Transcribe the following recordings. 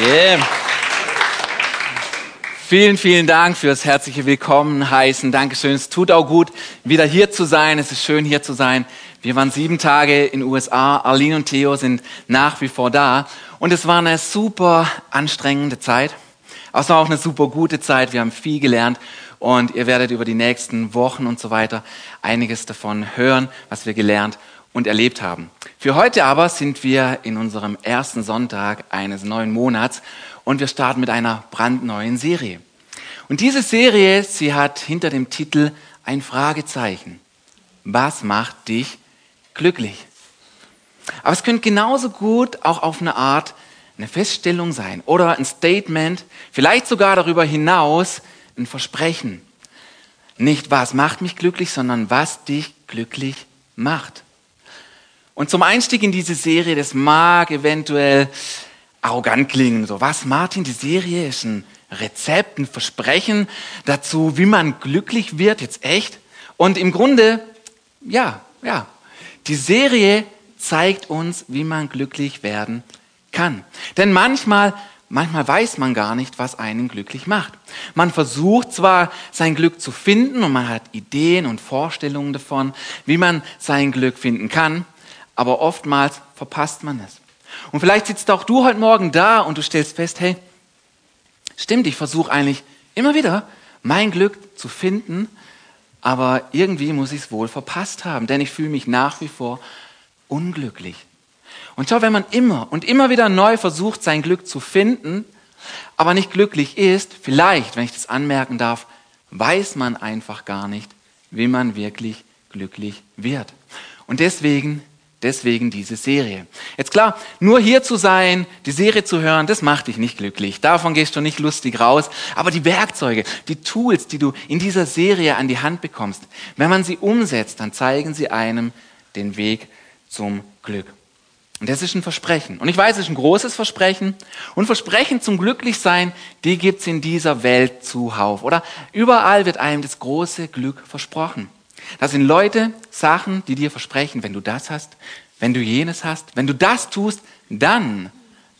Yeah. Vielen, vielen Dank fürs herzliche Willkommen heißen. Dankeschön. Es tut auch gut, wieder hier zu sein. Es ist schön, hier zu sein. Wir waren sieben Tage in den USA. Arlene und Theo sind nach wie vor da. Und es war eine super anstrengende Zeit. Aber es war auch eine super gute Zeit. Wir haben viel gelernt. Und ihr werdet über die nächsten Wochen und so weiter einiges davon hören, was wir gelernt und erlebt haben. Für heute aber sind wir in unserem ersten Sonntag eines neuen Monats und wir starten mit einer brandneuen Serie. Und diese Serie, sie hat hinter dem Titel ein Fragezeichen. Was macht dich glücklich? Aber es könnte genauso gut auch auf eine Art eine Feststellung sein oder ein Statement, vielleicht sogar darüber hinaus ein Versprechen. Nicht was macht mich glücklich, sondern was dich glücklich macht. Und zum Einstieg in diese Serie, das mag eventuell arrogant klingen. So, was, Martin, die Serie ist ein Rezept, ein Versprechen dazu, wie man glücklich wird, jetzt echt? Und im Grunde, ja, ja, die Serie zeigt uns, wie man glücklich werden kann. Denn manchmal, manchmal weiß man gar nicht, was einen glücklich macht. Man versucht zwar, sein Glück zu finden und man hat Ideen und Vorstellungen davon, wie man sein Glück finden kann, aber oftmals verpasst man es. Und vielleicht sitzt auch du heute Morgen da und du stellst fest, hey, stimmt, ich versuche eigentlich immer wieder mein Glück zu finden, aber irgendwie muss ich es wohl verpasst haben, denn ich fühle mich nach wie vor unglücklich. Und schau, wenn man immer und immer wieder neu versucht, sein Glück zu finden, aber nicht glücklich ist, vielleicht, wenn ich das anmerken darf, weiß man einfach gar nicht, wie man wirklich glücklich wird. Und deswegen Deswegen diese Serie. Jetzt klar, nur hier zu sein, die Serie zu hören, das macht dich nicht glücklich. Davon gehst du nicht lustig raus. Aber die Werkzeuge, die Tools, die du in dieser Serie an die Hand bekommst, wenn man sie umsetzt, dann zeigen sie einem den Weg zum Glück. Und das ist ein Versprechen. Und ich weiß, es ist ein großes Versprechen. Und Versprechen zum Glücklichsein, die gibt's in dieser Welt zuhauf. Oder überall wird einem das große Glück versprochen. Das sind Leute, Sachen, die dir versprechen, wenn du das hast, wenn du jenes hast, wenn du das tust, dann,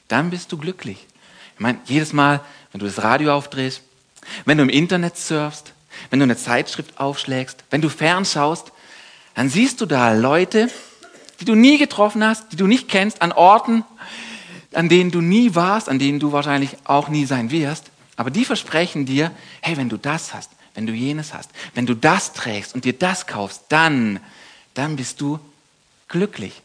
dann bist du glücklich. Ich meine, jedes Mal, wenn du das Radio aufdrehst, wenn du im Internet surfst, wenn du eine Zeitschrift aufschlägst, wenn du fernschaust, dann siehst du da Leute, die du nie getroffen hast, die du nicht kennst, an Orten, an denen du nie warst, an denen du wahrscheinlich auch nie sein wirst. Aber die versprechen dir, hey, wenn du das hast, wenn du jenes hast, wenn du das trägst und dir das kaufst, dann, dann bist du glücklich.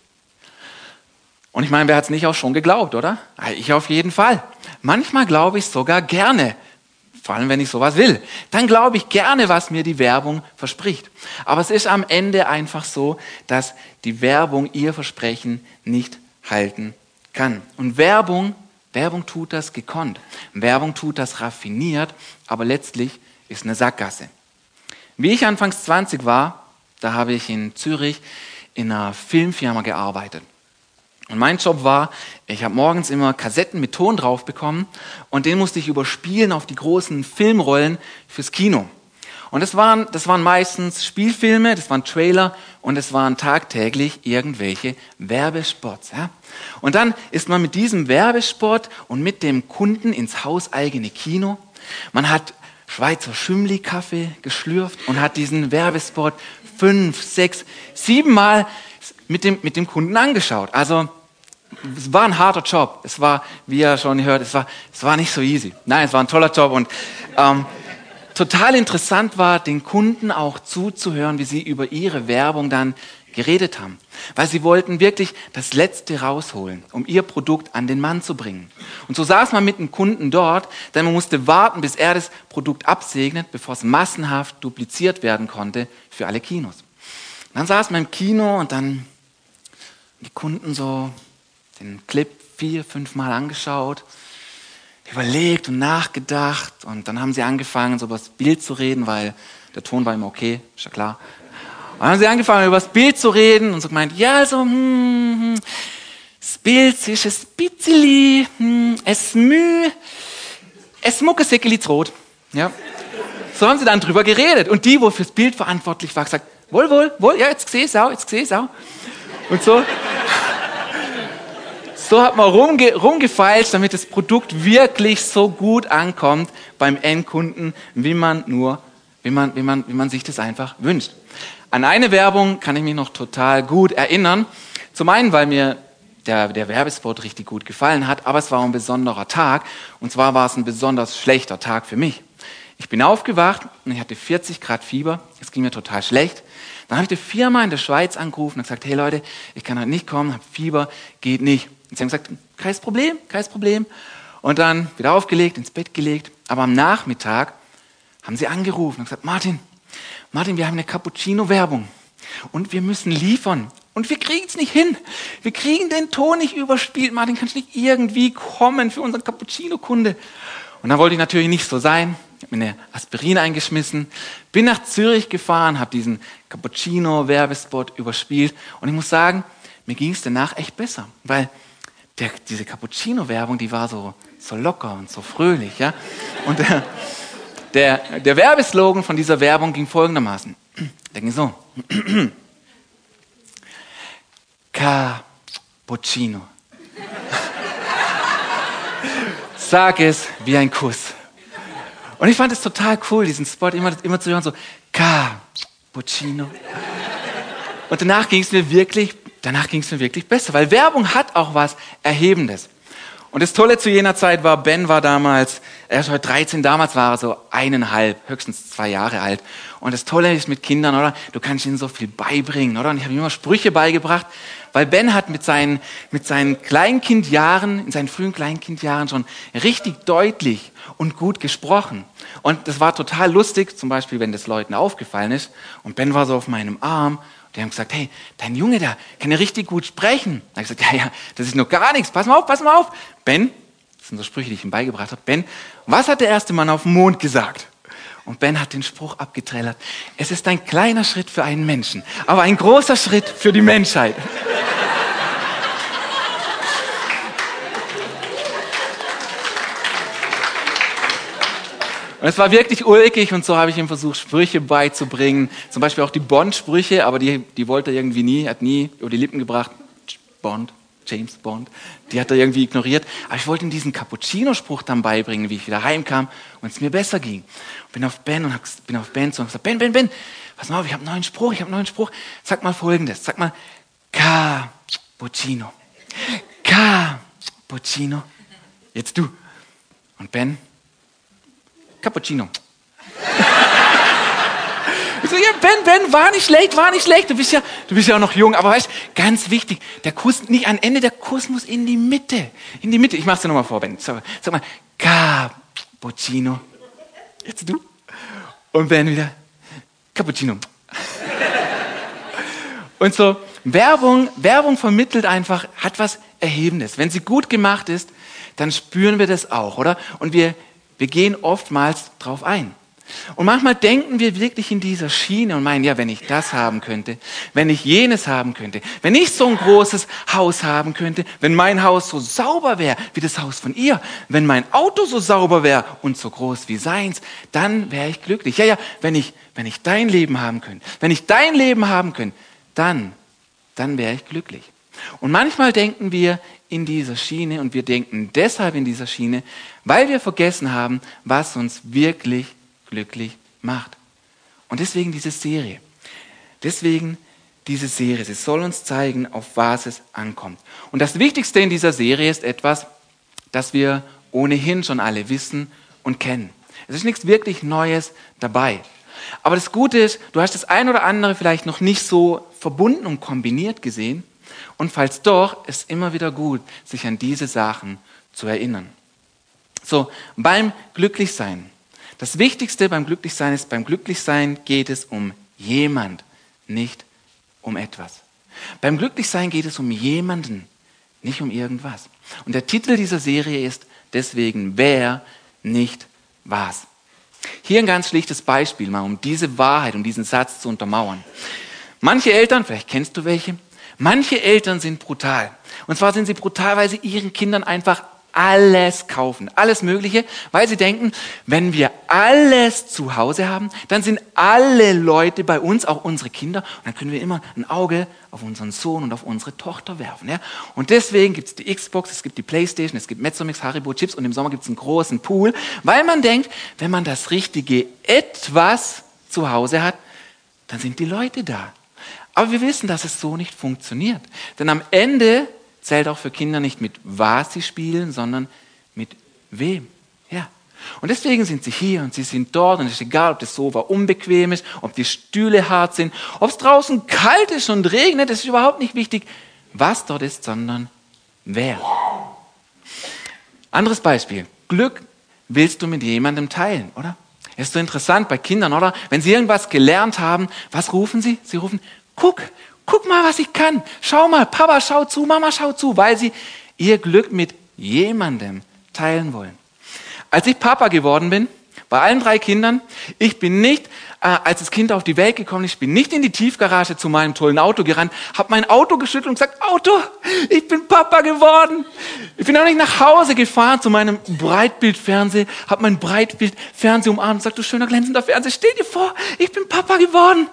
Und ich meine, wer hat es nicht auch schon geglaubt, oder? Ich auf jeden Fall. Manchmal glaube ich sogar gerne, vor allem wenn ich sowas will. Dann glaube ich gerne, was mir die Werbung verspricht. Aber es ist am Ende einfach so, dass die Werbung ihr Versprechen nicht halten kann. Und Werbung, Werbung tut das gekonnt. Werbung tut das raffiniert, aber letztlich ist eine Sackgasse. Wie ich anfangs 20 war, da habe ich in Zürich in einer Filmfirma gearbeitet. Und mein Job war, ich habe morgens immer Kassetten mit Ton drauf bekommen und den musste ich überspielen auf die großen Filmrollen fürs Kino. Und das waren, das waren meistens Spielfilme, das waren Trailer und es waren tagtäglich irgendwelche Werbespots. Ja? Und dann ist man mit diesem Werbespot und mit dem Kunden ins hauseigene Kino. Man hat Schweizer Schümmli-Kaffee geschlürft und hat diesen Werbespot fünf, sechs, sieben Mal mit dem, mit dem Kunden angeschaut. Also es war ein harter Job. Es war, wie ihr schon hört, es war, es war nicht so easy. Nein, es war ein toller Job und ähm, total interessant war, den Kunden auch zuzuhören, wie sie über ihre Werbung dann geredet haben. Weil sie wollten wirklich das Letzte rausholen, um ihr Produkt an den Mann zu bringen. Und so saß man mit dem Kunden dort, denn man musste warten, bis er das Produkt absegnet, bevor es massenhaft dupliziert werden konnte für alle Kinos. Und dann saß man im Kino und dann die Kunden so den Clip vier, fünf Mal angeschaut, überlegt und nachgedacht und dann haben sie angefangen, so über das Bild zu reden, weil der Ton war immer okay, ist ja klar. Dann haben sie angefangen, über das Bild zu reden und so gemeint, ja, also, hm, hm, das Bild ist ein bisschen, hm, es müh, es mucke Säckeli rot. Ja. So haben sie dann drüber geredet. Und die, wo fürs Bild verantwortlich war, gesagt, wohl, wohl, wohl, ja, jetzt sehe ich auch, jetzt sehe ich auch. Und so, So hat man rumge rumgefeilscht, damit das Produkt wirklich so gut ankommt beim Endkunden, wie man nur, wie man, wie man, wie man sich das einfach wünscht. An eine Werbung kann ich mich noch total gut erinnern. Zum einen, weil mir der, der Werbespot richtig gut gefallen hat, aber es war ein besonderer Tag. Und zwar war es ein besonders schlechter Tag für mich. Ich bin aufgewacht und ich hatte 40 Grad Fieber. Es ging mir total schlecht. Dann habe ich die Firma in der Schweiz angerufen und gesagt, hey Leute, ich kann heute nicht kommen, habe Fieber, geht nicht. Und sie haben gesagt, kein Problem, kein Problem. Und dann wieder aufgelegt, ins Bett gelegt. Aber am Nachmittag haben sie angerufen und gesagt, Martin, Martin, wir haben eine Cappuccino-Werbung und wir müssen liefern. Und wir kriegen es nicht hin. Wir kriegen den Ton nicht überspielt. Martin, kannst du nicht irgendwie kommen für unseren Cappuccino-Kunde? Und dann wollte ich natürlich nicht so sein. Ich habe mir eine Aspirin eingeschmissen, bin nach Zürich gefahren, habe diesen Cappuccino-Werbespot überspielt. Und ich muss sagen, mir ging es danach echt besser, weil der, diese Cappuccino-Werbung, die war so, so locker und so fröhlich. Ja? Und der, der, der Werbeslogan von dieser Werbung ging folgendermaßen. Der ging so. Cappuccino. Sag es wie ein Kuss. Und ich fand es total cool, diesen Spot immer, immer zu hören, so Cappuccino. Und danach ging es mir wirklich, danach ging es mir wirklich besser, weil Werbung hat auch was Erhebendes. Und das Tolle zu jener Zeit war, Ben war damals, er ist heute 13, damals war er so eineinhalb, höchstens zwei Jahre alt. Und das Tolle ist mit Kindern, oder? Du kannst ihnen so viel beibringen, oder? Und ich habe ihm immer Sprüche beigebracht, weil Ben hat mit seinen, mit seinen Kleinkindjahren, in seinen frühen Kleinkindjahren schon richtig deutlich und gut gesprochen. Und das war total lustig, zum Beispiel, wenn das Leuten aufgefallen ist. Und Ben war so auf meinem Arm die haben gesagt, hey, dein Junge da kann ja richtig gut sprechen. Da habe ich gesagt, ja, ja, das ist noch gar nichts. Pass mal auf, pass mal auf. Ben, das sind so Sprüche, die ich ihm beigebracht habe. Ben, was hat der erste Mann auf dem Mond gesagt? Und Ben hat den Spruch abgeträllert. Es ist ein kleiner Schritt für einen Menschen, aber ein großer Schritt für die Menschheit. Und es war wirklich ulkig und so habe ich ihm versucht, Sprüche beizubringen. Zum Beispiel auch die Bond-Sprüche, aber die, die wollte er irgendwie nie, hat nie über die Lippen gebracht. Bond, James Bond. Die hat er irgendwie ignoriert. Aber ich wollte ihm diesen Cappuccino-Spruch dann beibringen, wie ich wieder heimkam und es mir besser ging. Bin auf Ben und hab, bin auf Ben zu und gesagt, Ben, Ben, Ben, pass mal auf, ich habe einen neuen Spruch, ich habe einen neuen Spruch. Sag mal folgendes, sag mal Cappuccino. Cappuccino. Jetzt du. Und Ben Cappuccino. So, ja, Ben, Ben, war nicht schlecht, war nicht schlecht. Du bist ja, du bist ja auch noch jung. Aber weißt, ganz wichtig, der Kuss nicht an Ende, der Kuss muss in die Mitte. In die Mitte. Ich mach's dir nochmal vor, Ben. Sag, sag mal, Cappuccino. Jetzt du. Und Ben wieder, Cappuccino. Und so, Werbung, Werbung vermittelt einfach, hat was Erhebendes. Wenn sie gut gemacht ist, dann spüren wir das auch, oder? Und wir, wir gehen oftmals drauf ein. Und manchmal denken wir wirklich in dieser Schiene und meinen, ja, wenn ich das haben könnte, wenn ich jenes haben könnte, wenn ich so ein großes Haus haben könnte, wenn mein Haus so sauber wäre wie das Haus von ihr, wenn mein Auto so sauber wäre und so groß wie seins, dann wäre ich glücklich. Ja, ja, wenn ich, wenn ich dein Leben haben könnte, wenn ich dein Leben haben könnte, dann, dann wäre ich glücklich. Und manchmal denken wir in dieser Schiene und wir denken deshalb in dieser Schiene, weil wir vergessen haben, was uns wirklich glücklich macht. Und deswegen diese Serie. Deswegen diese Serie. Sie soll uns zeigen, auf was es ankommt. Und das Wichtigste in dieser Serie ist etwas, das wir ohnehin schon alle wissen und kennen. Es ist nichts wirklich Neues dabei. Aber das Gute ist, du hast das ein oder andere vielleicht noch nicht so verbunden und kombiniert gesehen. Und falls doch, ist immer wieder gut, sich an diese Sachen zu erinnern. So, beim Glücklichsein. Das Wichtigste beim Glücklichsein ist, beim Glücklichsein geht es um jemand, nicht um etwas. Beim Glücklichsein geht es um jemanden, nicht um irgendwas. Und der Titel dieser Serie ist deswegen Wer, nicht was. Hier ein ganz schlichtes Beispiel mal, um diese Wahrheit, um diesen Satz zu untermauern. Manche Eltern, vielleicht kennst du welche, Manche Eltern sind brutal. Und zwar sind sie brutal, weil sie ihren Kindern einfach alles kaufen, alles Mögliche, weil sie denken, wenn wir alles zu Hause haben, dann sind alle Leute bei uns, auch unsere Kinder, und dann können wir immer ein Auge auf unseren Sohn und auf unsere Tochter werfen. Ja? Und deswegen gibt es die Xbox, es gibt die Playstation, es gibt Mezzomix, Haribo Chips und im Sommer gibt es einen großen Pool, weil man denkt, wenn man das richtige etwas zu Hause hat, dann sind die Leute da. Aber wir wissen, dass es so nicht funktioniert. Denn am Ende zählt auch für Kinder nicht mit was sie spielen, sondern mit wem. Ja. Und deswegen sind sie hier und sie sind dort und es ist egal, ob das Sofa unbequem ist, ob die Stühle hart sind, ob es draußen kalt ist und regnet, das ist überhaupt nicht wichtig, was dort ist, sondern wer. Anderes Beispiel. Glück willst du mit jemandem teilen, oder? ist so interessant bei Kindern, oder? Wenn sie irgendwas gelernt haben, was rufen sie? Sie rufen, guck, guck mal, was ich kann. Schau mal, Papa, schau zu, Mama, schau zu, weil sie ihr Glück mit jemandem teilen wollen. Als ich Papa geworden bin, bei allen drei Kindern, ich bin nicht, äh, als das Kind auf die Welt gekommen ist, ich bin nicht in die Tiefgarage zu meinem tollen Auto gerannt, habe mein Auto geschüttelt und gesagt, Auto, ich bin Papa geworden. Ich bin auch nicht nach Hause gefahren zu meinem Breitbildfernseher, habe mein Breitbildfernseher umarmt und gesagt, du schöner glänzender Fernseher, stell dir vor, ich bin Papa geworden.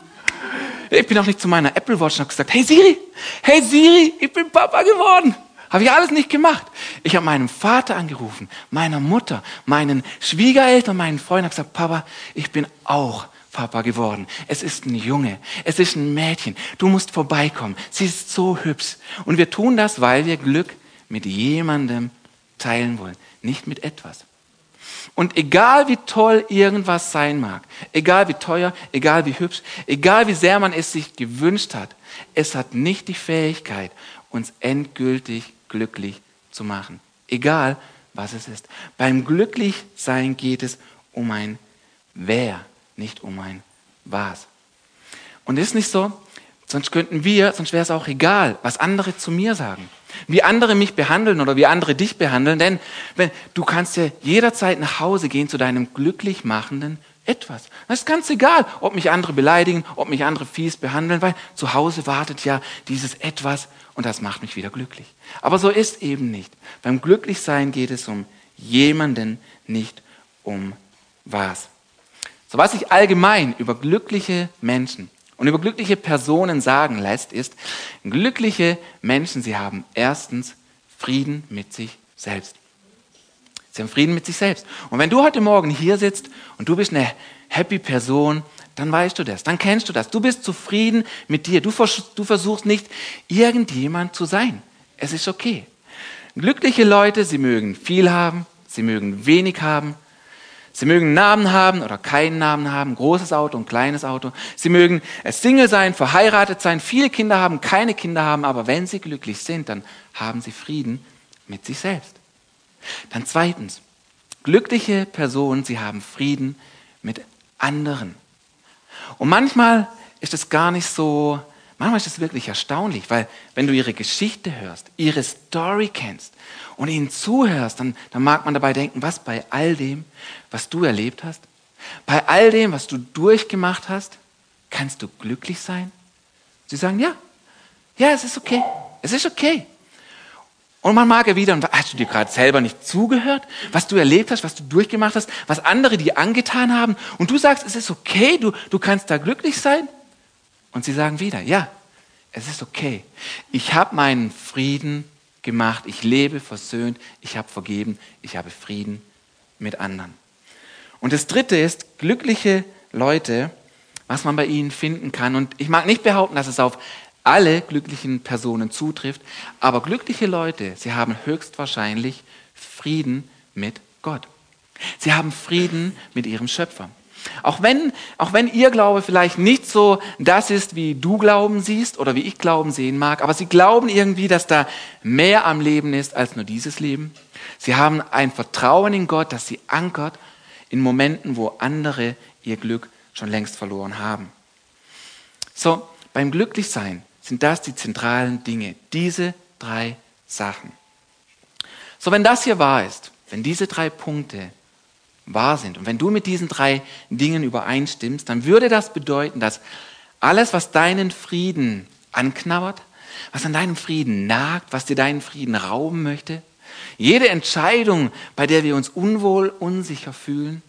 Ich bin auch nicht zu meiner Apple Watch und habe gesagt, hey Siri, hey Siri, ich bin Papa geworden. Habe ich alles nicht gemacht. Ich habe meinem Vater angerufen, meiner Mutter, meinen Schwiegereltern, meinen Freunden, habe gesagt, Papa, ich bin auch Papa geworden. Es ist ein Junge, es ist ein Mädchen. Du musst vorbeikommen. Sie ist so hübsch. Und wir tun das, weil wir Glück mit jemandem teilen wollen, nicht mit etwas. Und egal wie toll irgendwas sein mag, egal wie teuer, egal wie hübsch, egal wie sehr man es sich gewünscht hat, es hat nicht die Fähigkeit, uns endgültig glücklich zu machen. Egal was es ist. Beim Glücklichsein geht es um ein Wer, nicht um ein Was. Und ist nicht so, sonst könnten wir, sonst wäre es auch egal, was andere zu mir sagen wie andere mich behandeln oder wie andere dich behandeln, denn wenn, du kannst ja jederzeit nach Hause gehen zu deinem glücklich machenden etwas. Das ist ganz egal, ob mich andere beleidigen, ob mich andere fies behandeln, weil zu Hause wartet ja dieses etwas und das macht mich wieder glücklich. Aber so ist eben nicht. Beim Glücklichsein geht es um jemanden, nicht um was. So was ich allgemein über glückliche Menschen und über glückliche Personen sagen lässt, ist, glückliche Menschen, sie haben erstens Frieden mit sich selbst. Sie haben Frieden mit sich selbst. Und wenn du heute Morgen hier sitzt und du bist eine happy Person, dann weißt du das, dann kennst du das. Du bist zufrieden mit dir. Du, du versuchst nicht irgendjemand zu sein. Es ist okay. Glückliche Leute, sie mögen viel haben, sie mögen wenig haben, Sie mögen Namen haben oder keinen Namen haben, großes Auto und kleines Auto. Sie mögen Single sein, verheiratet sein, viele Kinder haben, keine Kinder haben, aber wenn sie glücklich sind, dann haben sie Frieden mit sich selbst. Dann zweitens, glückliche Personen, sie haben Frieden mit anderen. Und manchmal ist es gar nicht so, manchmal ist es wirklich erstaunlich, weil wenn du ihre Geschichte hörst, ihre Story kennst und ihnen zuhörst, dann, dann mag man dabei denken, was bei all dem, was du erlebt hast, bei all dem, was du durchgemacht hast, kannst du glücklich sein? Sie sagen, ja, ja, es ist okay, es ist okay. Und man mag erwidern, hast du dir gerade selber nicht zugehört, was du erlebt hast, was du durchgemacht hast, was andere dir angetan haben und du sagst, es ist okay, du, du kannst da glücklich sein? Und sie sagen wieder, ja, es ist okay. Ich habe meinen Frieden gemacht. Ich lebe versöhnt, ich habe vergeben, ich habe Frieden mit anderen. Und das Dritte ist, glückliche Leute, was man bei ihnen finden kann. Und ich mag nicht behaupten, dass es auf alle glücklichen Personen zutrifft, aber glückliche Leute, sie haben höchstwahrscheinlich Frieden mit Gott. Sie haben Frieden mit ihrem Schöpfer. Auch wenn, auch wenn ihr Glaube vielleicht nicht so das ist, wie du Glauben siehst oder wie ich Glauben sehen mag, aber sie glauben irgendwie, dass da mehr am Leben ist als nur dieses Leben. Sie haben ein Vertrauen in Gott, das sie ankert in Momenten, wo andere ihr Glück schon längst verloren haben. So, beim Glücklichsein sind das die zentralen Dinge, diese drei Sachen. So, wenn das hier wahr ist, wenn diese drei Punkte wahr sind. Und wenn du mit diesen drei Dingen übereinstimmst, dann würde das bedeuten, dass alles, was deinen Frieden anknabbert, was an deinem Frieden nagt, was dir deinen Frieden rauben möchte, Jede Entscheidung, bei der wir uns unwohl, unsicher fühlen,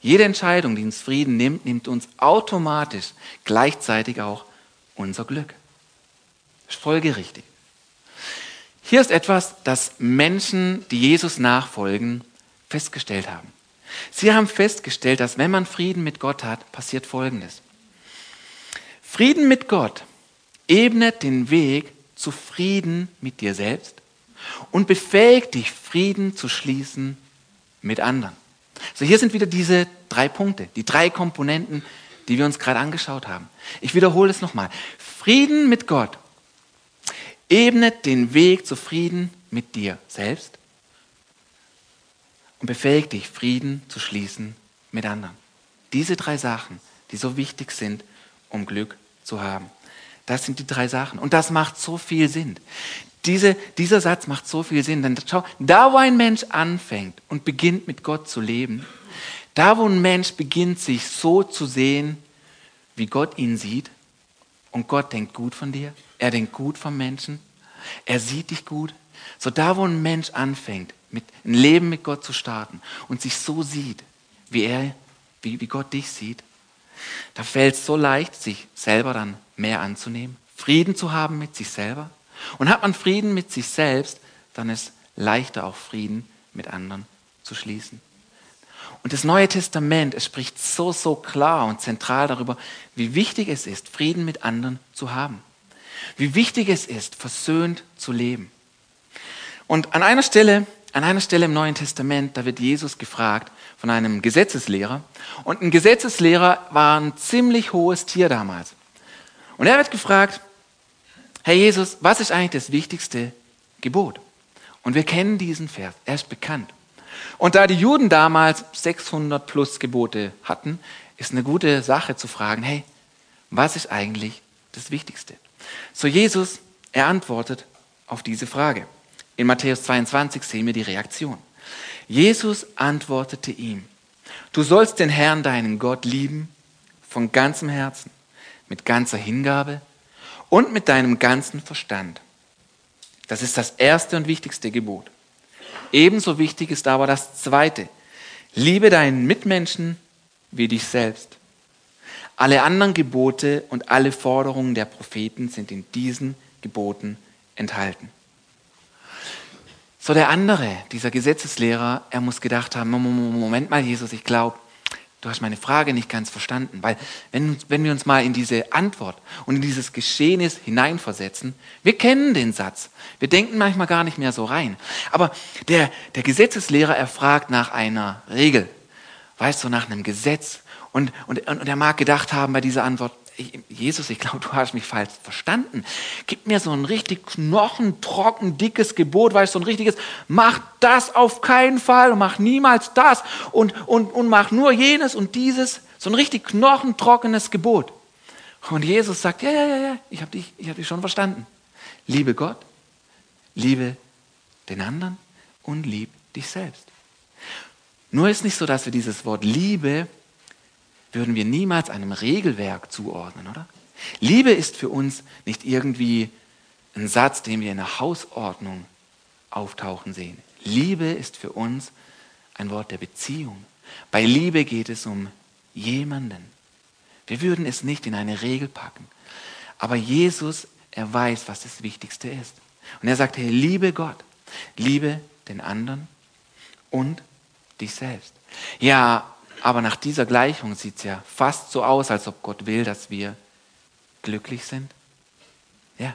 jede Entscheidung, die uns Frieden nimmt, nimmt uns automatisch gleichzeitig auch unser Glück. Folgerichtig. Hier ist etwas, das Menschen, die Jesus nachfolgen, festgestellt haben. Sie haben festgestellt, dass wenn man Frieden mit Gott hat, passiert Folgendes. Frieden mit Gott ebnet den Weg zu Frieden mit dir selbst und befähigt dich, Frieden zu schließen mit anderen. So, hier sind wieder diese drei Punkte, die drei Komponenten, die wir uns gerade angeschaut haben. Ich wiederhole es nochmal. Frieden mit Gott ebnet den Weg zu Frieden mit dir selbst und befähigt dich, Frieden zu schließen mit anderen. Diese drei Sachen, die so wichtig sind, um Glück zu haben. Das sind die drei Sachen. Und das macht so viel Sinn. Diese, dieser Satz macht so viel Sinn. Denn schau, da wo ein Mensch anfängt und beginnt mit Gott zu leben, da wo ein Mensch beginnt sich so zu sehen, wie Gott ihn sieht, und Gott denkt gut von dir, er denkt gut vom Menschen, er sieht dich gut, so da wo ein Mensch anfängt, mit, ein Leben mit Gott zu starten und sich so sieht, wie er, wie, wie Gott dich sieht, da fällt es so leicht, sich selber dann mehr anzunehmen, Frieden zu haben mit sich selber und hat man Frieden mit sich selbst, dann ist leichter auch Frieden mit anderen zu schließen. Und das Neue Testament, es spricht so, so klar und zentral darüber, wie wichtig es ist, Frieden mit anderen zu haben. Wie wichtig es ist, versöhnt zu leben. Und an einer Stelle, an einer Stelle im Neuen Testament, da wird Jesus gefragt von einem Gesetzeslehrer. Und ein Gesetzeslehrer war ein ziemlich hohes Tier damals. Und er wird gefragt, Herr Jesus, was ist eigentlich das wichtigste Gebot? Und wir kennen diesen Vers, er ist bekannt. Und da die Juden damals 600 plus Gebote hatten, ist eine gute Sache zu fragen, hey, was ist eigentlich das Wichtigste? So Jesus, er antwortet auf diese Frage. In Matthäus 22 sehen wir die Reaktion. Jesus antwortete ihm, du sollst den Herrn, deinen Gott, lieben von ganzem Herzen, mit ganzer Hingabe und mit deinem ganzen Verstand. Das ist das erste und wichtigste Gebot. Ebenso wichtig ist aber das zweite. Liebe deinen Mitmenschen wie dich selbst. Alle anderen Gebote und alle Forderungen der Propheten sind in diesen Geboten enthalten. So der andere, dieser Gesetzeslehrer, er muss gedacht haben, Moment mal, Jesus, ich glaube, du hast meine Frage nicht ganz verstanden. Weil wenn, wenn wir uns mal in diese Antwort und in dieses Geschehnis hineinversetzen, wir kennen den Satz. Wir denken manchmal gar nicht mehr so rein. Aber der, der Gesetzeslehrer, er fragt nach einer Regel. Weißt du, nach einem Gesetz. Und, und, und er mag gedacht haben bei dieser Antwort, Jesus, ich glaube, du hast mich falsch verstanden. Gib mir so ein richtig knochentrocken, dickes Gebot, weißt du, so ein richtiges, mach das auf keinen Fall und mach niemals das und, und, und mach nur jenes und dieses. So ein richtig knochentrockenes Gebot. Und Jesus sagt, ja, ja, ja, ja, ich habe dich, hab dich schon verstanden. Liebe Gott, liebe den anderen und lieb dich selbst. Nur ist nicht so, dass wir dieses Wort Liebe würden wir niemals einem Regelwerk zuordnen, oder? Liebe ist für uns nicht irgendwie ein Satz, den wir in der Hausordnung auftauchen sehen. Liebe ist für uns ein Wort der Beziehung. Bei Liebe geht es um jemanden. Wir würden es nicht in eine Regel packen. Aber Jesus, er weiß, was das Wichtigste ist. Und er sagt, hey, liebe Gott, liebe den anderen und dich selbst. Ja, aber nach dieser Gleichung sieht es ja fast so aus, als ob Gott will, dass wir glücklich sind. Ja,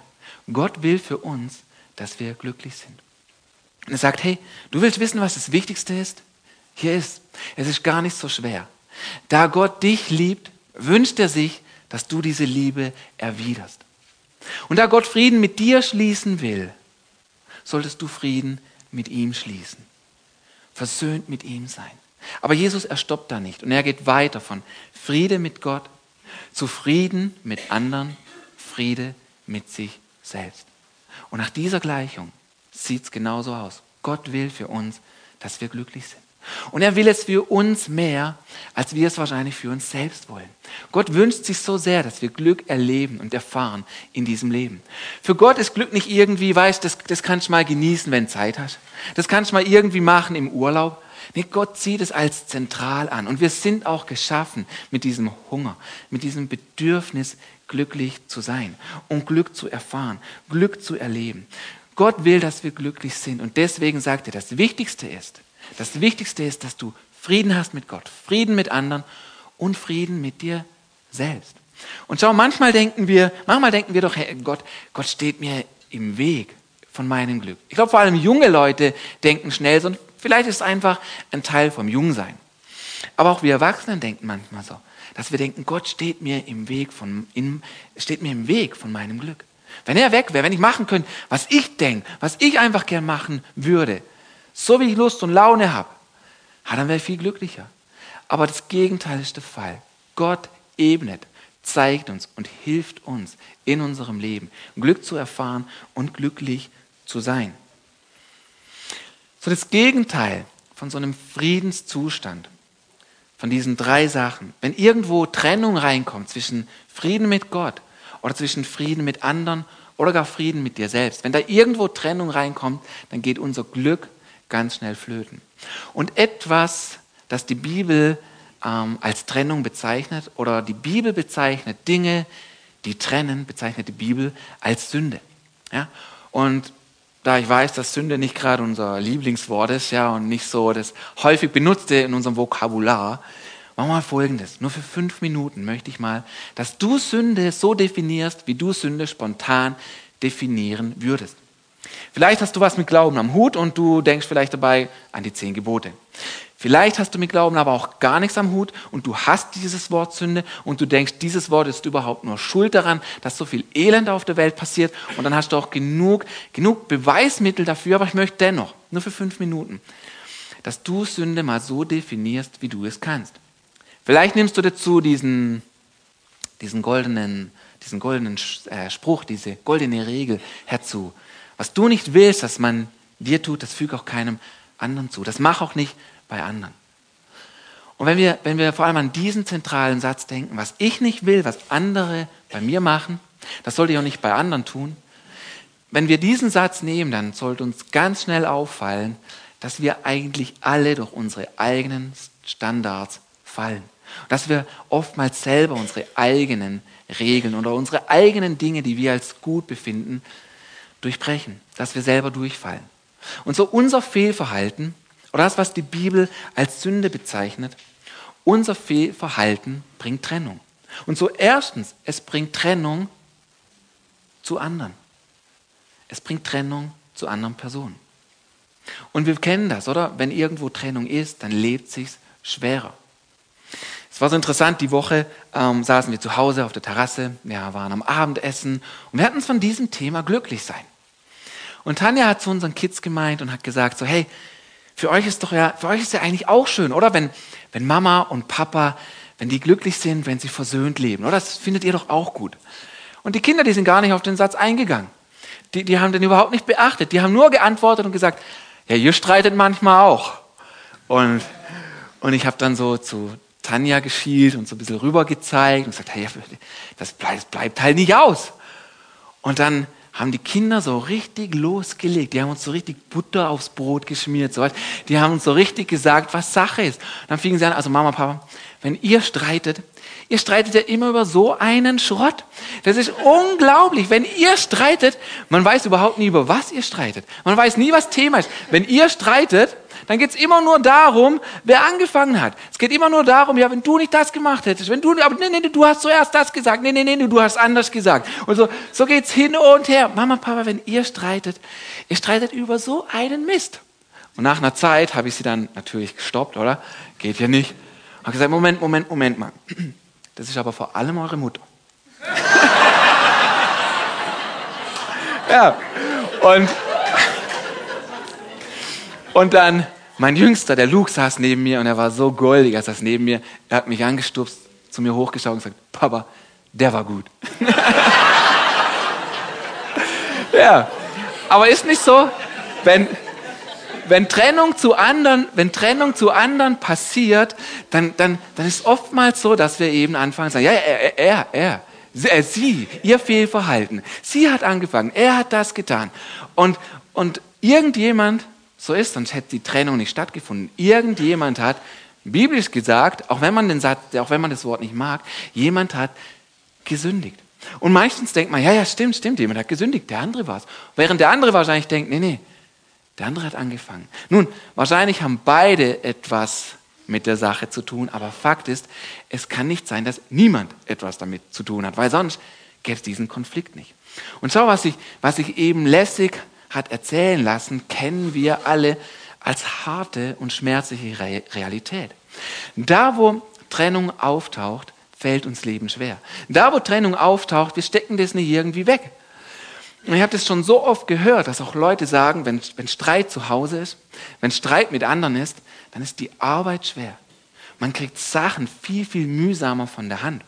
Gott will für uns, dass wir glücklich sind. Und er sagt, hey, du willst wissen, was das Wichtigste ist? Hier ist, es ist gar nicht so schwer. Da Gott dich liebt, wünscht er sich, dass du diese Liebe erwiderst. Und da Gott Frieden mit dir schließen will, solltest du Frieden mit ihm schließen. Versöhnt mit ihm sein. Aber Jesus, er stoppt da nicht und er geht weiter von Friede mit Gott zu Frieden mit anderen, Friede mit sich selbst. Und nach dieser Gleichung sieht es genauso aus. Gott will für uns, dass wir glücklich sind. Und er will es für uns mehr, als wir es wahrscheinlich für uns selbst wollen. Gott wünscht sich so sehr, dass wir Glück erleben und erfahren in diesem Leben. Für Gott ist Glück nicht irgendwie, weißt das, das kannst du mal genießen, wenn du Zeit hast. Das kannst du mal irgendwie machen im Urlaub. Nee, Gott sieht es als zentral an. Und wir sind auch geschaffen mit diesem Hunger, mit diesem Bedürfnis, glücklich zu sein und Glück zu erfahren, Glück zu erleben. Gott will, dass wir glücklich sind. Und deswegen sagt er, das Wichtigste ist, das Wichtigste ist, dass du Frieden hast mit Gott, Frieden mit anderen und Frieden mit dir selbst. Und schau, manchmal denken wir, manchmal denken wir doch, hey, Gott, Gott steht mir im Weg von meinem Glück. Ich glaube, vor allem junge Leute denken schnell, sondern vielleicht ist es einfach ein Teil vom Jungsein. Aber auch wir Erwachsenen denken manchmal so, dass wir denken, Gott steht mir im Weg von, in, steht mir im Weg von meinem Glück. Wenn er weg wäre, wenn ich machen könnte, was ich denke, was ich einfach gern machen würde, so wie ich Lust und Laune habe, dann wäre ich viel glücklicher. Aber das Gegenteil ist der Fall. Gott ebnet, zeigt uns und hilft uns in unserem Leben, Glück zu erfahren und glücklich zu sein. Das Gegenteil von so einem Friedenszustand, von diesen drei Sachen, wenn irgendwo Trennung reinkommt zwischen Frieden mit Gott oder zwischen Frieden mit anderen oder gar Frieden mit dir selbst, wenn da irgendwo Trennung reinkommt, dann geht unser Glück ganz schnell flöten. Und etwas, das die Bibel ähm, als Trennung bezeichnet oder die Bibel bezeichnet Dinge, die trennen, bezeichnet die Bibel als Sünde. Ja? Und da ich weiß, dass Sünde nicht gerade unser Lieblingswort ist, ja, und nicht so das häufig benutzte in unserem Vokabular, machen wir mal Folgendes. Nur für fünf Minuten möchte ich mal, dass du Sünde so definierst, wie du Sünde spontan definieren würdest. Vielleicht hast du was mit Glauben am Hut und du denkst vielleicht dabei an die zehn Gebote. Vielleicht hast du mit Glauben aber auch gar nichts am Hut und du hast dieses Wort Sünde und du denkst, dieses Wort ist überhaupt nur schuld daran, dass so viel Elend auf der Welt passiert und dann hast du auch genug, genug Beweismittel dafür, aber ich möchte dennoch, nur für fünf Minuten, dass du Sünde mal so definierst, wie du es kannst. Vielleicht nimmst du dazu diesen, diesen goldenen, diesen goldenen äh, Spruch, diese goldene Regel herzu. Was du nicht willst, dass man dir tut, das füge auch keinem anderen zu. Das mach auch nicht bei anderen. Und wenn wir, wenn wir vor allem an diesen zentralen Satz denken, was ich nicht will, was andere bei mir machen, das sollte ich auch nicht bei anderen tun. Wenn wir diesen Satz nehmen, dann sollte uns ganz schnell auffallen, dass wir eigentlich alle durch unsere eigenen Standards fallen. Dass wir oftmals selber unsere eigenen Regeln oder unsere eigenen Dinge, die wir als gut befinden, durchbrechen, dass wir selber durchfallen. Und so unser Fehlverhalten, oder das, was die Bibel als Sünde bezeichnet, unser Fehlverhalten bringt Trennung. Und so erstens, es bringt Trennung zu anderen. Es bringt Trennung zu anderen Personen. Und wir kennen das, oder? Wenn irgendwo Trennung ist, dann lebt sich's schwerer. Es war so interessant, die Woche ähm, saßen wir zu Hause auf der Terrasse, wir waren am Abendessen und wir hatten uns von diesem Thema glücklich sein. Und Tanja hat zu unseren Kids gemeint und hat gesagt so, hey, für euch ist doch ja, für euch ist ja eigentlich auch schön, oder? Wenn, wenn Mama und Papa, wenn die glücklich sind, wenn sie versöhnt leben, oder? Das findet ihr doch auch gut. Und die Kinder, die sind gar nicht auf den Satz eingegangen. Die, die haben den überhaupt nicht beachtet. Die haben nur geantwortet und gesagt, ja, ihr streitet manchmal auch. Und, und ich habe dann so zu Tanja geschielt und so ein bisschen rüber gezeigt und gesagt, hey, das bleibt, das bleibt halt nicht aus. Und dann haben die Kinder so richtig losgelegt. Die haben uns so richtig Butter aufs Brot geschmiert. So. Die haben uns so richtig gesagt, was Sache ist. Dann fingen sie an, also Mama, Papa, wenn ihr streitet, ihr streitet ja immer über so einen Schrott. Das ist unglaublich. Wenn ihr streitet, man weiß überhaupt nie, über was ihr streitet. Man weiß nie, was Thema ist. Wenn ihr streitet, dann geht es immer nur darum, wer angefangen hat. Es geht immer nur darum, ja, wenn du nicht das gemacht hättest, wenn du, aber nee, nee, du hast zuerst das gesagt, nee, nee, nee, du hast anders gesagt. Und so, so geht's hin und her. Mama, Papa, wenn ihr streitet, ihr streitet über so einen Mist. Und nach einer Zeit habe ich sie dann natürlich gestoppt, oder? Geht ja nicht. Habe gesagt, Moment, Moment, Moment mal. Das ist aber vor allem eure Mutter. ja. Und, und dann mein Jüngster, der Luke, saß neben mir und er war so goldig, er saß neben mir. Er hat mich angestupst, zu mir hochgeschaut und gesagt, Papa, der war gut. ja, aber ist nicht so, wenn, wenn Trennung zu anderen, wenn Trennung zu anderen passiert, dann, dann, dann ist oftmals so, dass wir eben anfangen zu sagen, ja, er, er, er, er, sie, ihr Fehlverhalten. Sie hat angefangen, er hat das getan. Und, und irgendjemand, so ist, sonst hätte die Trennung nicht stattgefunden. Irgendjemand hat, biblisch gesagt, auch wenn man den Satz, auch wenn man das Wort nicht mag, jemand hat gesündigt. Und meistens denkt man, ja, ja, stimmt, stimmt, jemand hat gesündigt, der andere war es. Während der andere wahrscheinlich denkt, nee, nee, der andere hat angefangen. Nun, wahrscheinlich haben beide etwas mit der Sache zu tun, aber Fakt ist, es kann nicht sein, dass niemand etwas damit zu tun hat, weil sonst gäbe es diesen Konflikt nicht. Und schau, was sich was ich eben lässig hat erzählen lassen, kennen wir alle als harte und schmerzliche Realität. Da, wo Trennung auftaucht, fällt uns Leben schwer. Da, wo Trennung auftaucht, wir stecken das nicht irgendwie weg. Und ich habe das schon so oft gehört, dass auch Leute sagen, wenn, wenn Streit zu Hause ist, wenn Streit mit anderen ist, dann ist die Arbeit schwer. Man kriegt Sachen viel, viel mühsamer von der Hand,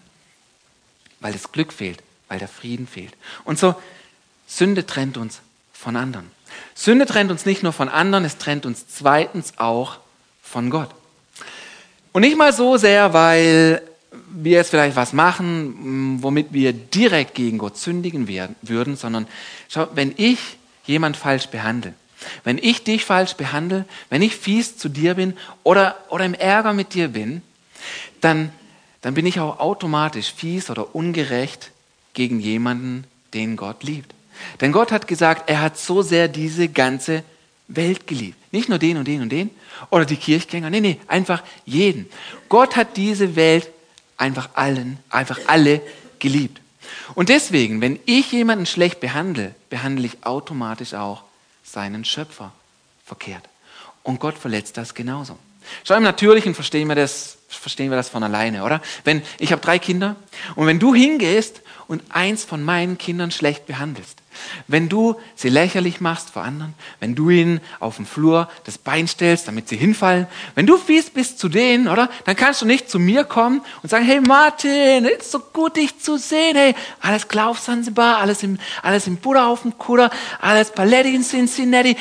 weil das Glück fehlt, weil der Frieden fehlt. Und so, Sünde trennt uns von anderen. Sünde trennt uns nicht nur von anderen, es trennt uns zweitens auch von Gott. Und nicht mal so sehr, weil wir jetzt vielleicht was machen, mm, womit wir direkt gegen Gott sündigen werden, würden, sondern schau, wenn ich jemand falsch behandle, wenn ich dich falsch behandle, wenn ich fies zu dir bin oder, oder im Ärger mit dir bin, dann, dann bin ich auch automatisch fies oder ungerecht gegen jemanden, den Gott liebt. Denn Gott hat gesagt, er hat so sehr diese ganze Welt geliebt. Nicht nur den und den und den oder die Kirchgänger, nee, nee, einfach jeden. Gott hat diese Welt einfach allen, einfach alle geliebt. Und deswegen, wenn ich jemanden schlecht behandle, behandle ich automatisch auch seinen Schöpfer verkehrt. Und Gott verletzt das genauso. Schau, im Natürlichen verstehen wir das, verstehen wir das von alleine, oder? Wenn, ich habe drei Kinder und wenn du hingehst und eins von meinen Kindern schlecht behandelst, wenn du sie lächerlich machst vor anderen, wenn du ihnen auf dem Flur das Bein stellst, damit sie hinfallen, wenn du fies bist zu denen, oder? Dann kannst du nicht zu mir kommen und sagen, hey Martin, es ist so gut, dich zu sehen, hey, alles klar auf Sansibar, alles im, alles im Buddha auf dem Kuder, alles Paletti in Cincinnati.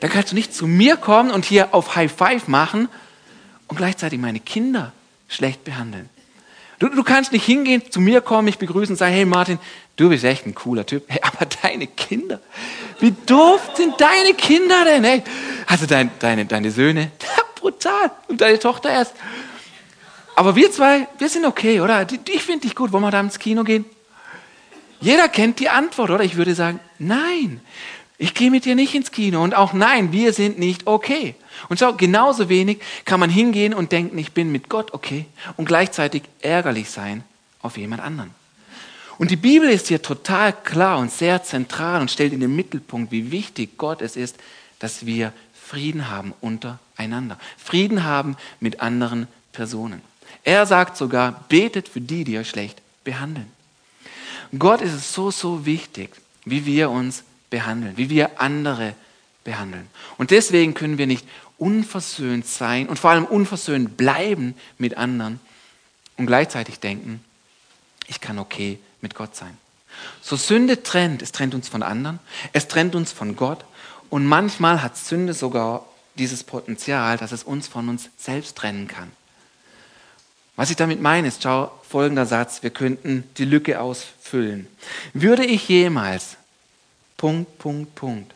Dann kannst du nicht zu mir kommen und hier auf High Five machen und gleichzeitig meine Kinder schlecht behandeln. Du, du kannst nicht hingehen, zu mir kommen, mich begrüßen und sagen, hey Martin, du bist echt ein cooler Typ. Hey, aber deine Kinder, wie doof sind deine Kinder denn? Hey, also dein, deine, deine Söhne, brutal. Und deine Tochter erst. Aber wir zwei, wir sind okay, oder? Ich finde dich gut. Wollen wir da ins Kino gehen? Jeder kennt die Antwort, oder? Ich würde sagen, nein, ich gehe mit dir nicht ins Kino. Und auch nein, wir sind nicht okay. Und schau, genauso wenig kann man hingehen und denken, ich bin mit Gott okay und gleichzeitig ärgerlich sein auf jemand anderen. Und die Bibel ist hier total klar und sehr zentral und stellt in den Mittelpunkt, wie wichtig Gott es ist, dass wir Frieden haben untereinander. Frieden haben mit anderen Personen. Er sagt sogar, betet für die, die euch schlecht behandeln. Gott ist es so, so wichtig, wie wir uns behandeln, wie wir andere behandeln. Und deswegen können wir nicht unversöhnt sein und vor allem unversöhnt bleiben mit anderen und gleichzeitig denken, ich kann okay mit Gott sein. So Sünde trennt, es trennt uns von anderen, es trennt uns von Gott und manchmal hat Sünde sogar dieses Potenzial, dass es uns von uns selbst trennen kann. Was ich damit meine, ist, schau, folgender Satz, wir könnten die Lücke ausfüllen. Würde ich jemals, Punkt, Punkt, Punkt,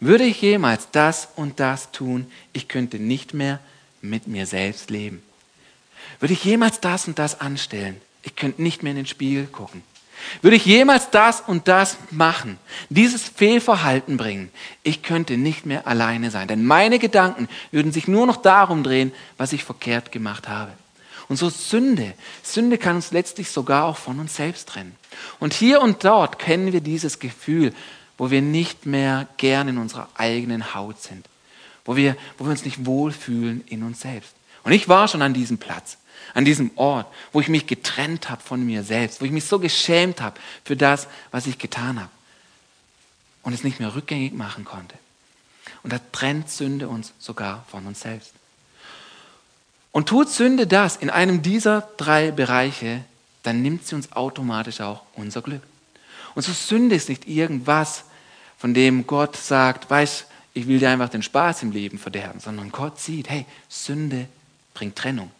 würde ich jemals das und das tun, ich könnte nicht mehr mit mir selbst leben. Würde ich jemals das und das anstellen, ich könnte nicht mehr in den Spiegel gucken. Würde ich jemals das und das machen, dieses Fehlverhalten bringen, ich könnte nicht mehr alleine sein. Denn meine Gedanken würden sich nur noch darum drehen, was ich verkehrt gemacht habe. Und so Sünde, Sünde kann uns letztlich sogar auch von uns selbst trennen. Und hier und dort kennen wir dieses Gefühl, wo wir nicht mehr gern in unserer eigenen Haut sind, wo wir, wo wir uns nicht wohlfühlen in uns selbst. Und ich war schon an diesem Platz, an diesem Ort, wo ich mich getrennt habe von mir selbst, wo ich mich so geschämt habe für das, was ich getan habe und es nicht mehr rückgängig machen konnte. Und da trennt Sünde uns sogar von uns selbst. Und tut Sünde das in einem dieser drei Bereiche, dann nimmt sie uns automatisch auch unser Glück. Und so Sünde ist nicht irgendwas, von dem Gott sagt, weißt, ich will dir einfach den Spaß im Leben verderben, sondern Gott sieht, hey, Sünde bringt Trennung.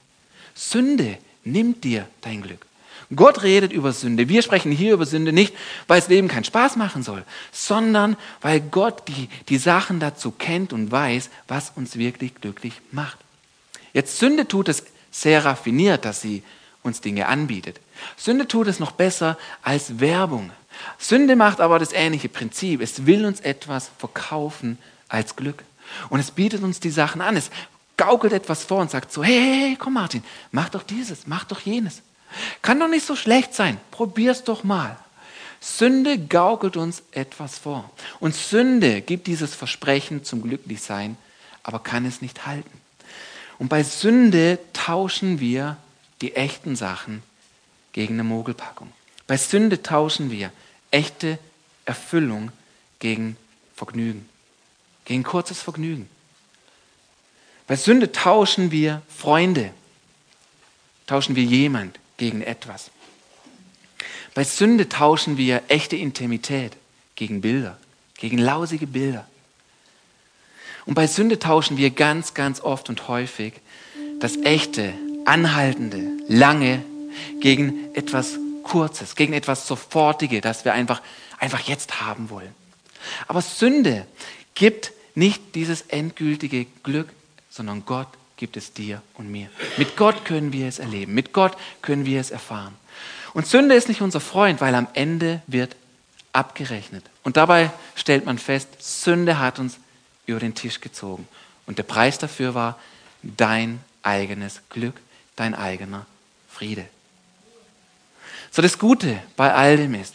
Sünde nimmt dir dein Glück. Gott redet über Sünde. Wir sprechen hier über Sünde nicht, weil das Leben keinen Spaß machen soll, sondern weil Gott die, die Sachen dazu kennt und weiß, was uns wirklich glücklich macht. Jetzt Sünde tut es sehr raffiniert, dass sie uns Dinge anbietet. Sünde tut es noch besser als Werbung. Sünde macht aber das ähnliche Prinzip. Es will uns etwas verkaufen als Glück. Und es bietet uns die Sachen an. Es gaukelt etwas vor und sagt so, hey, hey, hey, komm Martin, mach doch dieses, mach doch jenes. Kann doch nicht so schlecht sein. Probier's doch mal. Sünde gaukelt uns etwas vor. Und Sünde gibt dieses Versprechen zum Glücklichsein, aber kann es nicht halten. Und bei Sünde tauschen wir die echten Sachen gegen eine Mogelpackung. Bei Sünde tauschen wir echte Erfüllung gegen Vergnügen, gegen kurzes Vergnügen. Bei Sünde tauschen wir Freunde, tauschen wir jemand gegen etwas. Bei Sünde tauschen wir echte Intimität gegen Bilder, gegen lausige Bilder. Und bei Sünde tauschen wir ganz, ganz oft und häufig das echte, anhaltende, lange gegen etwas Kurzes, gegen etwas Sofortige, das wir einfach, einfach jetzt haben wollen. Aber Sünde gibt nicht dieses endgültige Glück, sondern Gott gibt es dir und mir. Mit Gott können wir es erleben. Mit Gott können wir es erfahren. Und Sünde ist nicht unser Freund, weil am Ende wird abgerechnet. Und dabei stellt man fest, Sünde hat uns über den Tisch gezogen. Und der Preis dafür war dein eigenes Glück, dein eigener Friede. So das Gute bei all dem ist,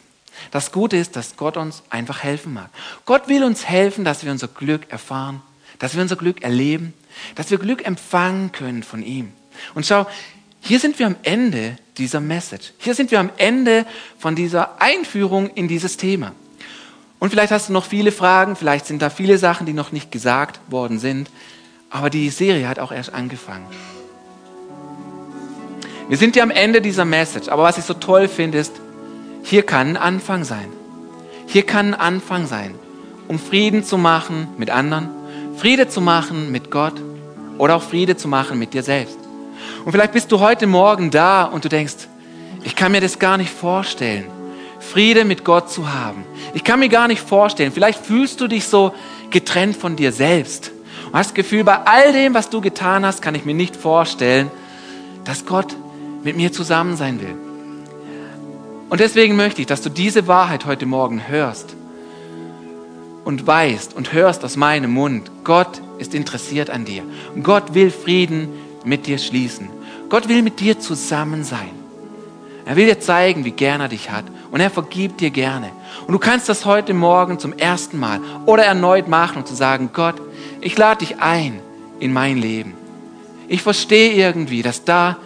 das Gute ist, dass Gott uns einfach helfen mag. Gott will uns helfen, dass wir unser Glück erfahren, dass wir unser Glück erleben, dass wir Glück empfangen können von ihm. Und schau, hier sind wir am Ende dieser Message. Hier sind wir am Ende von dieser Einführung in dieses Thema. Und vielleicht hast du noch viele Fragen, vielleicht sind da viele Sachen, die noch nicht gesagt worden sind, aber die Serie hat auch erst angefangen. Wir sind ja am Ende dieser Message, aber was ich so toll finde, ist, hier kann ein Anfang sein. Hier kann ein Anfang sein, um Frieden zu machen mit anderen, Friede zu machen mit Gott oder auch Friede zu machen mit dir selbst. Und vielleicht bist du heute Morgen da und du denkst, ich kann mir das gar nicht vorstellen, Friede mit Gott zu haben. Ich kann mir gar nicht vorstellen, vielleicht fühlst du dich so getrennt von dir selbst und hast das Gefühl, bei all dem, was du getan hast, kann ich mir nicht vorstellen, dass Gott mit mir zusammen sein will. Und deswegen möchte ich, dass du diese Wahrheit heute Morgen hörst und weißt und hörst aus meinem Mund, Gott ist interessiert an dir. Gott will Frieden mit dir schließen. Gott will mit dir zusammen sein. Er will dir zeigen, wie gern er dich hat. Und er vergibt dir gerne. Und du kannst das heute Morgen zum ersten Mal oder erneut machen und zu sagen, Gott, ich lade dich ein in mein Leben. Ich verstehe irgendwie, dass da,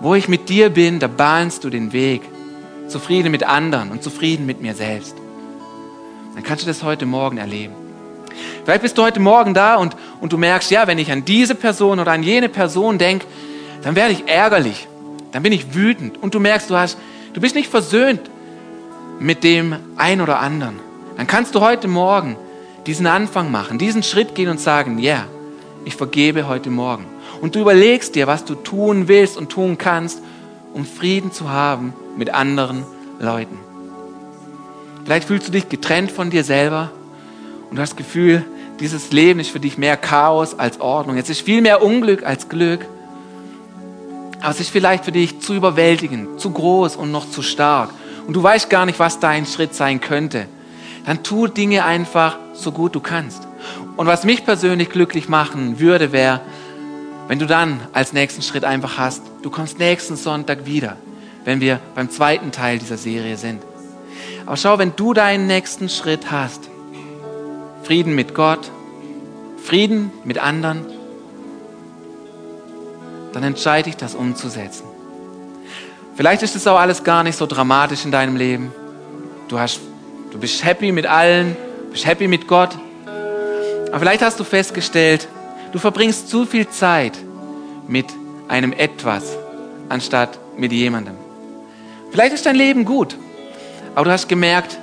wo ich mit dir bin, da bahnst du den Weg. Zufrieden mit anderen und zufrieden mit mir selbst dann kannst du das heute Morgen erleben. Vielleicht bist du heute Morgen da und, und du merkst, ja, wenn ich an diese Person oder an jene Person denke, dann werde ich ärgerlich, dann bin ich wütend und du merkst, du, hast, du bist nicht versöhnt mit dem einen oder anderen. Dann kannst du heute Morgen diesen Anfang machen, diesen Schritt gehen und sagen, ja, yeah, ich vergebe heute Morgen. Und du überlegst dir, was du tun willst und tun kannst, um Frieden zu haben mit anderen Leuten. Vielleicht fühlst du dich getrennt von dir selber und du hast das Gefühl, dieses Leben ist für dich mehr Chaos als Ordnung. Es ist viel mehr Unglück als Glück. Aber es ist vielleicht für dich zu überwältigend, zu groß und noch zu stark. Und du weißt gar nicht, was dein Schritt sein könnte. Dann tu Dinge einfach so gut du kannst. Und was mich persönlich glücklich machen würde, wäre, wenn du dann als nächsten Schritt einfach hast, du kommst nächsten Sonntag wieder, wenn wir beim zweiten Teil dieser Serie sind. Aber schau, wenn du deinen nächsten Schritt hast, Frieden mit Gott, Frieden mit anderen, dann entscheide ich das umzusetzen. Vielleicht ist es auch alles gar nicht so dramatisch in deinem Leben. Du, hast, du bist happy mit allen, bist happy mit Gott. Aber vielleicht hast du festgestellt, du verbringst zu viel Zeit mit einem etwas anstatt mit jemandem. Vielleicht ist dein Leben gut. Aber du hast gemerkt,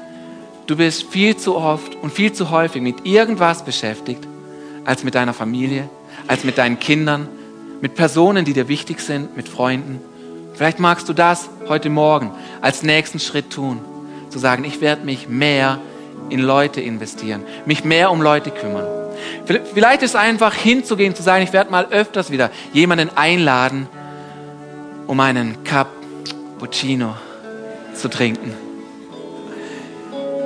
du bist viel zu oft und viel zu häufig mit irgendwas beschäftigt, als mit deiner Familie, als mit deinen Kindern, mit Personen, die dir wichtig sind, mit Freunden. Vielleicht magst du das heute Morgen als nächsten Schritt tun, zu sagen, ich werde mich mehr in Leute investieren, mich mehr um Leute kümmern. Vielleicht ist es einfach hinzugehen, zu sagen, ich werde mal öfters wieder jemanden einladen, um einen Cappuccino zu trinken.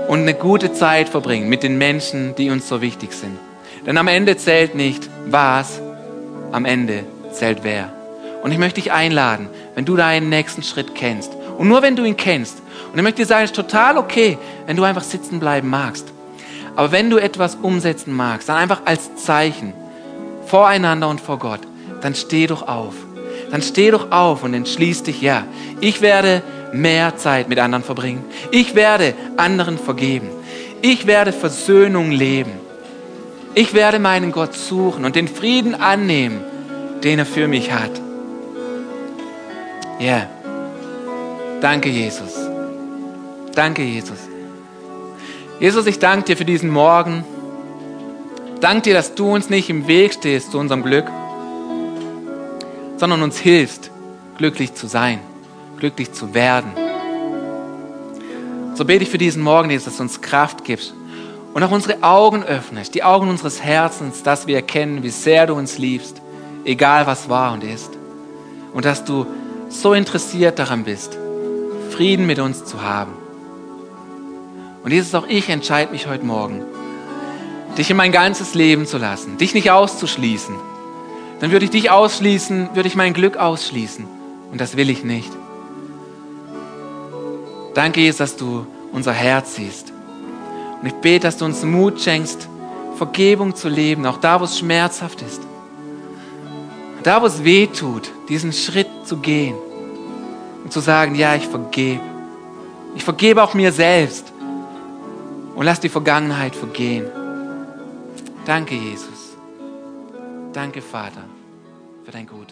Und eine gute Zeit verbringen mit den Menschen, die uns so wichtig sind. Denn am Ende zählt nicht was, am Ende zählt wer. Und ich möchte dich einladen, wenn du deinen nächsten Schritt kennst. Und nur wenn du ihn kennst. Und ich möchte dir sagen, es ist total okay, wenn du einfach sitzen bleiben magst. Aber wenn du etwas umsetzen magst, dann einfach als Zeichen voreinander und vor Gott, dann steh doch auf. Dann steh doch auf und entschließ dich, ja, ich werde mehr Zeit mit anderen verbringen. Ich werde anderen vergeben. Ich werde Versöhnung leben. Ich werde meinen Gott suchen und den Frieden annehmen, den er für mich hat. Ja. Yeah. Danke, Jesus. Danke, Jesus. Jesus, ich danke dir für diesen Morgen. Danke dir, dass du uns nicht im Weg stehst zu unserem Glück, sondern uns hilfst, glücklich zu sein, glücklich zu werden. So bete ich für diesen Morgen, Jesus, dass du uns Kraft gibst und auch unsere Augen öffnest, die Augen unseres Herzens, dass wir erkennen, wie sehr du uns liebst, egal was war und ist. Und dass du so interessiert daran bist, Frieden mit uns zu haben. Und Jesus, auch ich entscheide mich heute Morgen, dich in mein ganzes Leben zu lassen, dich nicht auszuschließen. Dann würde ich dich ausschließen, würde ich mein Glück ausschließen. Und das will ich nicht. Danke, Jesus, dass du unser Herz siehst. Und ich bete, dass du uns Mut schenkst, Vergebung zu leben, auch da, wo es schmerzhaft ist. Da, wo es weh tut, diesen Schritt zu gehen und zu sagen, ja, ich vergebe. Ich vergebe auch mir selbst und lass die Vergangenheit vergehen. Danke, Jesus. Danke, Vater, für dein Gutes.